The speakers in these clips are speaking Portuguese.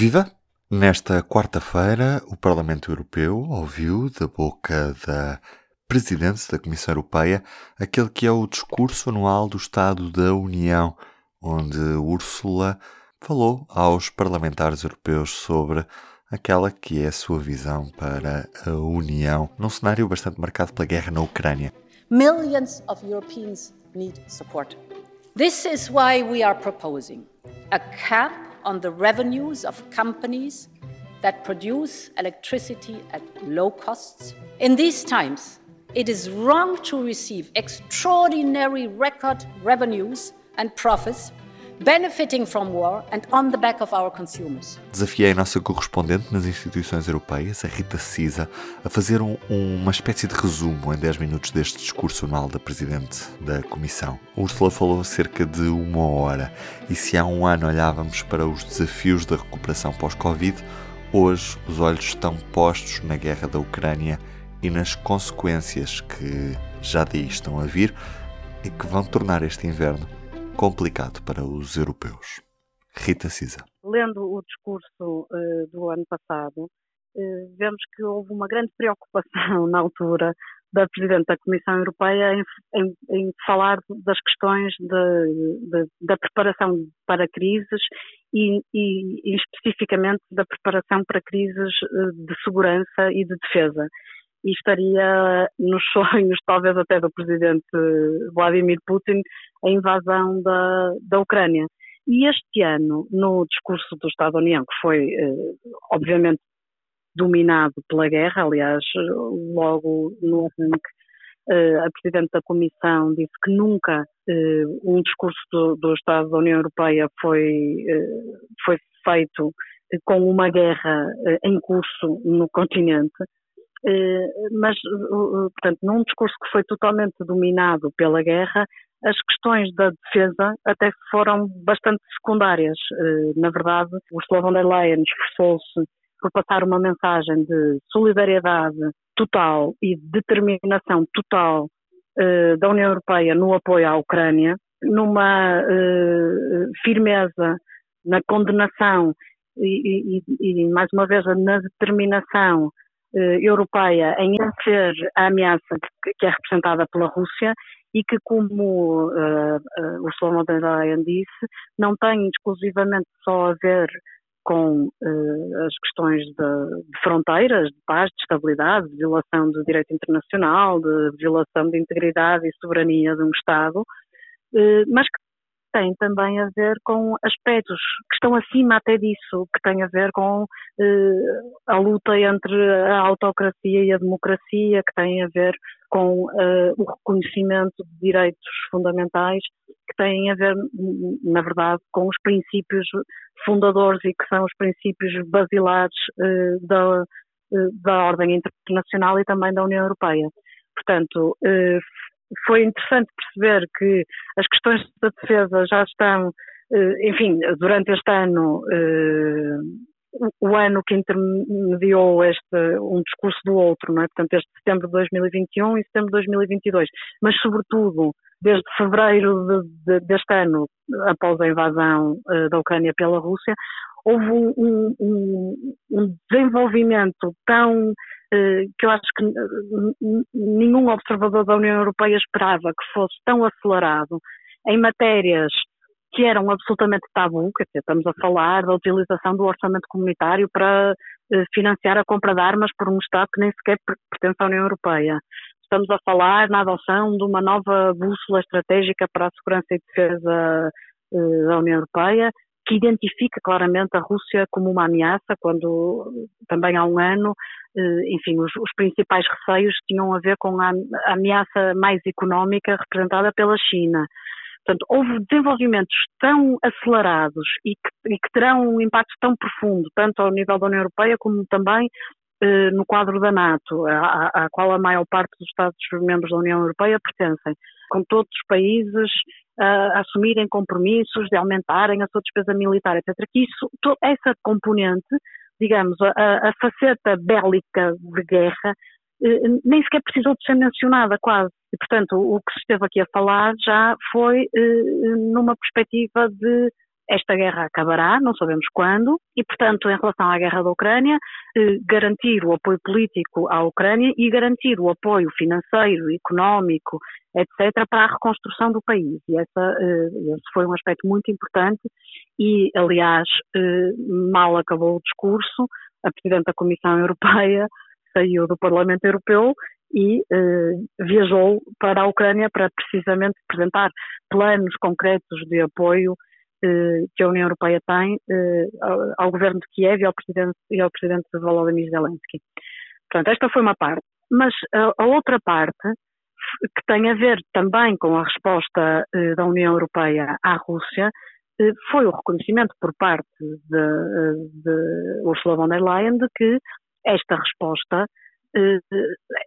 Viva! Nesta quarta-feira, o Parlamento Europeu ouviu da boca da Presidente da Comissão Europeia aquele que é o discurso anual do Estado da União, onde Úrsula falou aos parlamentares europeus sobre aquela que é a sua visão para a União, num cenário bastante marcado pela guerra na Ucrânia. Millions of Europeans need support. This is why we are proposing a cap on the revenues of companies that produce electricity at low costs. In these times, it is wrong to receive extraordinary record revenues and profits benefiting from war and on the back of our consumers. Desafiei a nossa correspondente nas instituições europeias, a Rita Cisa, a fazer um, uma espécie de resumo em 10 minutos deste discurso anual da Presidente da Comissão. Ursula falou cerca de uma hora e se há um ano olhávamos para os desafios da recuperação pós-Covid, hoje os olhos estão postos na guerra da Ucrânia e nas consequências que já daí estão a vir e que vão tornar este inverno complicado para os europeus. Rita Cisa. Lendo o discurso uh, do ano passado, uh, vemos que houve uma grande preocupação na altura da Presidente da Comissão Europeia em, em, em falar das questões de, de, da preparação para crises e, e, e, especificamente da preparação para crises eh, de segurança e de defesa e estaria nos sonhos, talvez até do presidente Vladimir Putin, a invasão da, da Ucrânia. E este ano, no discurso do Estado da União, que foi, eh, obviamente, dominado pela guerra, aliás, logo no arranque, eh, a Presidente da Comissão disse que nunca eh, um discurso do, do, Estado da União Europeia foi, foi feito com uma guerra em curso no continente mas, portanto, num discurso que foi totalmente dominado pela guerra, as questões da defesa até foram bastante secundárias. Eh, na verdade, Ursula von der Leyen esforçou-se por passar uma mensagem de solidariedade total e determinação total eh, da União Europeia no apoio à Ucrânia, numa firmeza na condenação e, e, e, mais uma vez, na determinação eh, europeia em vencer a ameaça que é representada pela Rússia e que, como uh, uh, Ursula von der Leyen disse, não tem exclusivamente só a ver com uh, as questões de, de, fronteiras, de paz, de estabilidade, de violação do direito internacional, de violação de integridade e soberania de um Estado, mas que tem também a ver com aspectos que estão acima até disso, que tem a ver com eh, a luta entre a autocracia e a democracia, que tem a ver com eh, o reconhecimento de direitos fundamentais, que têm a ver, na verdade, com os princípios fundadores e que são os princípios basilares eh, da, da ordem internacional e também da União Europeia. Portanto, foi interessante perceber que as questões da defesa já estão, eh, enfim, durante este ano, eh, o ano que intermediou este, um discurso do outro, não é? Portanto, este setembro de 2021 e setembro de 2022, mas sobretudo desde fevereiro de, de, deste ano, após a invasão uh, da Ucrânia pela Rússia, houve um, um, um desenvolvimento tão eh, que eu acho que nenhum observador da União Europeia esperava que fosse tão acelerado em matérias que eram absolutamente tabu, quer dizer, estamos a falar da utilização do orçamento comunitário para eh, financiar a compra de armas por um Estado que nem sequer pertence à União Europeia. Estamos a falar na adoção de uma nova bússola estratégica para a segurança e defesa eh, da União Europeia, que identifica claramente a Rússia como uma ameaça, quando também há um ano, eh, enfim, os, os principais receios tinham a ver com a, ameaça mais económica representada pela China. Portanto, houve desenvolvimentos tão acelerados e que, e que, terão um impacto tão profundo, tanto ao nível da União Europeia como também eh, no quadro da NATO, à, qual a maior parte dos Estados-membros da União Europeia pertencem, com todos os países assumirem compromissos de aumentarem a sua despesa militar, etc. Que isso, essa componente, digamos, a, a faceta bélica de guerra, eh, nem sequer precisou de ser mencionada quase. E, portanto, o que se esteve aqui a falar já foi eh, numa perspectiva de esta guerra acabará, não sabemos quando, e, portanto, em relação à guerra da Ucrânia, eh, garantir o apoio político à Ucrânia e garantir o apoio financeiro, económico, etc., para a reconstrução do país. E essa, eh, esse foi um aspecto muito importante e, aliás, eh, mal acabou o discurso, a Presidente da Comissão Europeia saiu do Parlamento Europeu e viajou para a Ucrânia para precisamente apresentar planos concretos de apoio que a União Europeia tem eh, ao, governo de Kiev e ao presidente, e ao presidente Volodymyr Zelensky. Portanto, esta foi uma parte. Mas a, outra parte, que tem a ver também com a resposta eh, da União Europeia à Rússia, eh, foi o reconhecimento por parte de, eh, de Ursula von der Leyen de que esta resposta eh,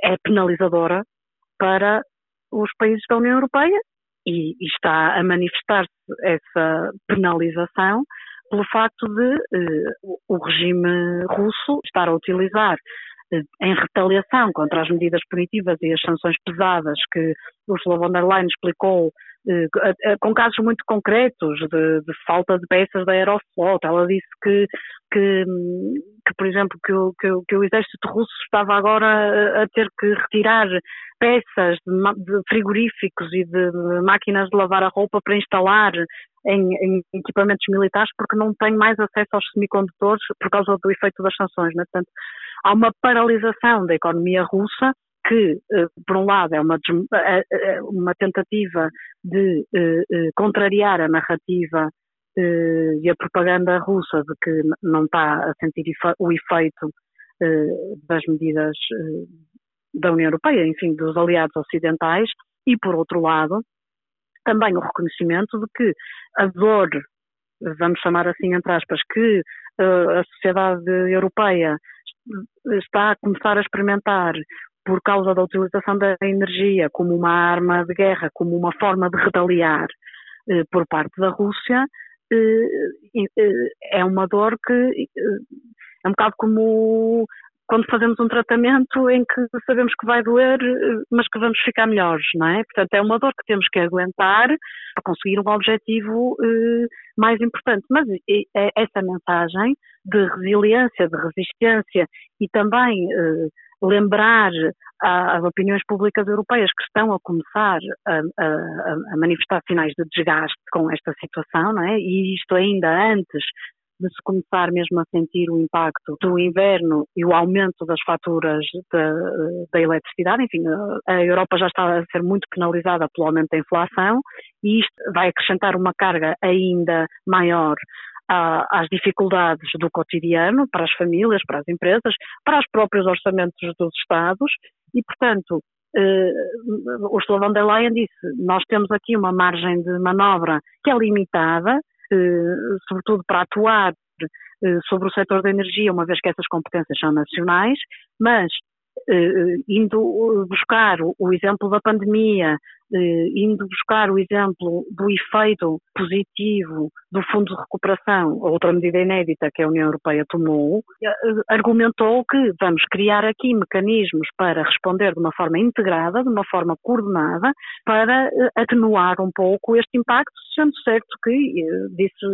é penalizadora para os países da União Europeia e, e está a manifestar-se essa penalização pelo facto de eh, o regime russo estar a utilizar eh, em retaliação contra as medidas punitivas e as sanções pesadas que Ursula von der Leyen explicou com casos muito concretos de, de, falta de peças da Aeroflot. Ela disse que, que, que por exemplo, que o, que, que, o exército russo estava agora a ter que retirar peças de, de frigoríficos e de, de, máquinas de lavar a roupa para instalar em, em, equipamentos militares porque não tem mais acesso aos semicondutores por causa do efeito das sanções. Né? Portanto, há uma paralisação da economia russa que, eh, por um lado, é uma, eh, eh, uma tentativa de contrariar a narrativa e a propaganda russa de que não está a sentir o efeito das medidas da União Europeia, enfim, dos aliados ocidentais, e, por outro lado, também o reconhecimento de que a dor, vamos chamar assim entre aspas, que a sociedade europeia está a começar a experimentar por causa da utilização da energia como uma arma de guerra, como uma forma de retaliar eh, por parte da Rússia, eh, eh, é uma dor que é um bocado como quando fazemos um tratamento em que sabemos que vai doer, mas que vamos ficar melhores, não é? Portanto, é uma dor que temos que aguentar para conseguir um objetivo mais importante. Mas essa mensagem de resiliência, de resistência e também lembrar às opiniões públicas europeias que estão a começar a, a, a, manifestar sinais de desgaste com esta situação, não é? E isto ainda antes de se começar mesmo a sentir o impacto do inverno e o aumento das faturas da, da eletricidade. Enfim, a Europa já está a ser muito penalizada pelo aumento da inflação e isto vai acrescentar uma carga ainda maior às dificuldades do cotidiano para as famílias, para as empresas, para os próprios orçamentos dos Estados. E, portanto, uh, Ursula von der Leyen disse, nós temos aqui uma margem de manobra que é limitada, uh, sobretudo para atuar uh, sobre o setor da energia, uma vez que essas competências são nacionais, mas indo buscar o exemplo da pandemia, eh, indo buscar o exemplo do efeito positivo do Fundo de Recuperação, outra medida inédita que a União Europeia tomou, eh, argumentou que vamos criar aqui mecanismos para responder de uma forma integrada, de uma forma coordenada, para eh, atenuar um pouco este impacto, sendo certo que, disse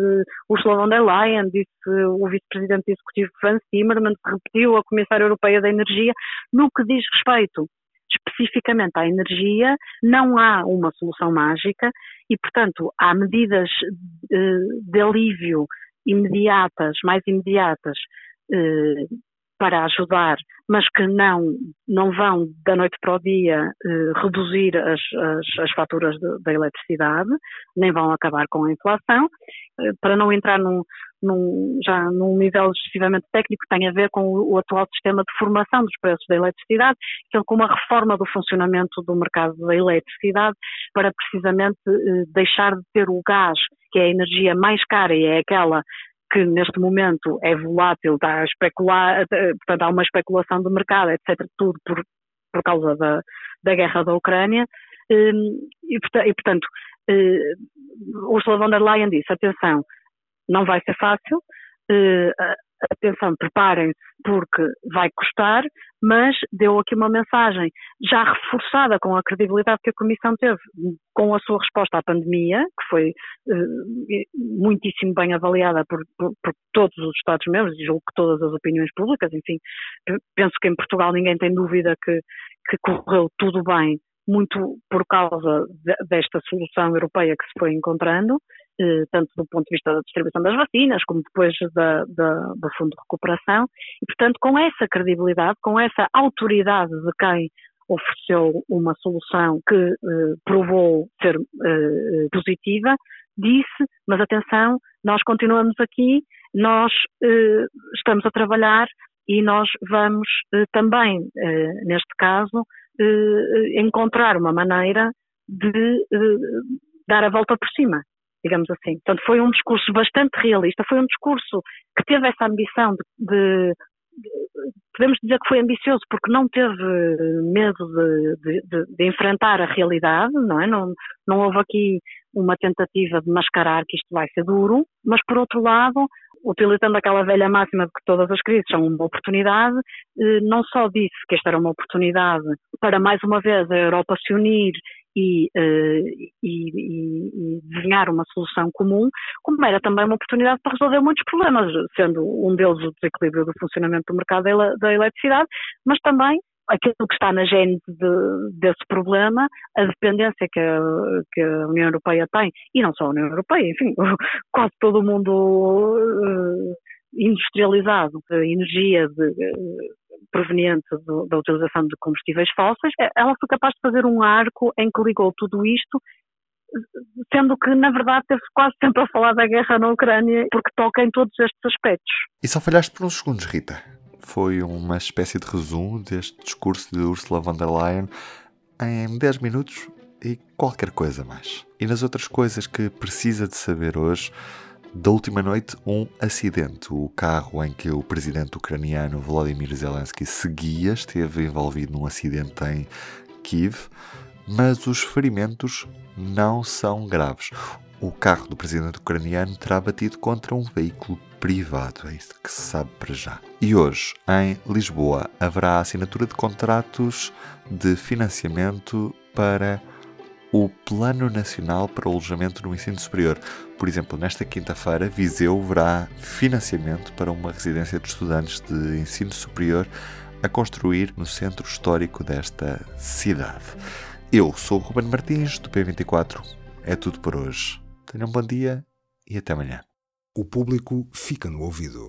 Ursula von der Leyen, disse o vice-presidente executivo Franz Timmermans, repetiu a Comissária Europeia da Energia, no que diz respeito especificamente à energia, não há uma solução mágica e, portanto, há medidas eh, de alívio imediatas, mais imediatas, eh, para ajudar, mas que não, não vão da noite para o dia eh, reduzir as, as, as faturas da eletricidade, nem vão acabar com a inflação, eh, para não entrar num, num, já num nível excessivamente técnico, tem a ver com o, o, atual sistema de formação dos preços da eletricidade, que é com uma reforma do funcionamento do mercado da eletricidade, para precisamente eh, deixar de ter o gás, que é a energia mais cara e é aquela que neste momento é volátil, está a especular, portanto há uma especulação do mercado, etc., tudo por, por causa da, da guerra da Ucrânia, hum, e, portanto, eh, Ursula von der Leyen disse, atenção, não vai ser fácil, eh, atenção, preparem-se porque vai custar, mas deu aqui uma mensagem já reforçada com a credibilidade que a Comissão teve com a sua resposta à pandemia, que foi uh, muitíssimo bem avaliada por, por, por todos os Estados-membros e julgo que todas as opiniões públicas, enfim, penso que em Portugal ninguém tem dúvida que, que correu tudo bem muito por causa de, desta solução europeia que se foi encontrando, eh, tanto do ponto de vista da distribuição das vacinas, como depois da, da, do Fundo de Recuperação, e portanto com essa credibilidade, com essa autoridade de quem ofereceu uma solução que eh, provou ser eh, positiva, disse, mas atenção, nós continuamos aqui, nós eh, estamos a trabalhar e nós vamos eh, também, eh, neste caso, eh, encontrar uma maneira de eh, dar a volta por cima, digamos assim. Portanto, foi um discurso bastante realista, foi um discurso que teve essa ambição de, de podemos dizer que foi ambicioso porque não teve medo de, de, de, enfrentar a realidade, não é? Não, não houve aqui uma tentativa de mascarar que isto vai ser duro, mas por outro lado utilizando aquela velha máxima de que todas as crises são uma oportunidade, eh, não só disse que esta era uma oportunidade para mais uma vez a Europa se unir e, eh, e, e, desenhar uma solução comum, como era também uma oportunidade para resolver muitos problemas, sendo um deles o desequilíbrio do funcionamento do mercado da eletricidade, mas também aquilo que está na gênese de, desse problema, a dependência que a, que a, União Europeia tem, e não só a União Europeia, enfim, quase todo o mundo uh, industrializado, de energia de, uh, proveniente do, da utilização de combustíveis fósseis, eh, ela foi capaz de fazer um arco em que ligou tudo isto sendo que, na verdade, teve quase sempre a falar da guerra na Ucrânia, porque toca em todos estes aspectos. E só falhaste por uns segundos, Rita foi uma espécie de resumo deste discurso de Ursula von der Leyen em 10 minutos e qualquer coisa mais. E nas outras coisas que precisa de saber hoje, da última noite, um acidente. O carro em que o presidente ucraniano Volodymyr Zelensky seguia esteve envolvido num acidente em Kiev, mas os ferimentos não são graves. O carro do presidente ucraniano terá batido contra um veículo privado, é isso que se sabe para já. E hoje, em Lisboa, haverá assinatura de contratos de financiamento para o Plano Nacional para o Alojamento no Ensino Superior. Por exemplo, nesta quinta-feira, Viseu verá financiamento para uma residência de estudantes de ensino superior a construir no centro histórico desta cidade. Eu sou o Ruben Martins, do P24. É tudo por hoje. Tenham um bom dia e até amanhã. O público fica no ouvido.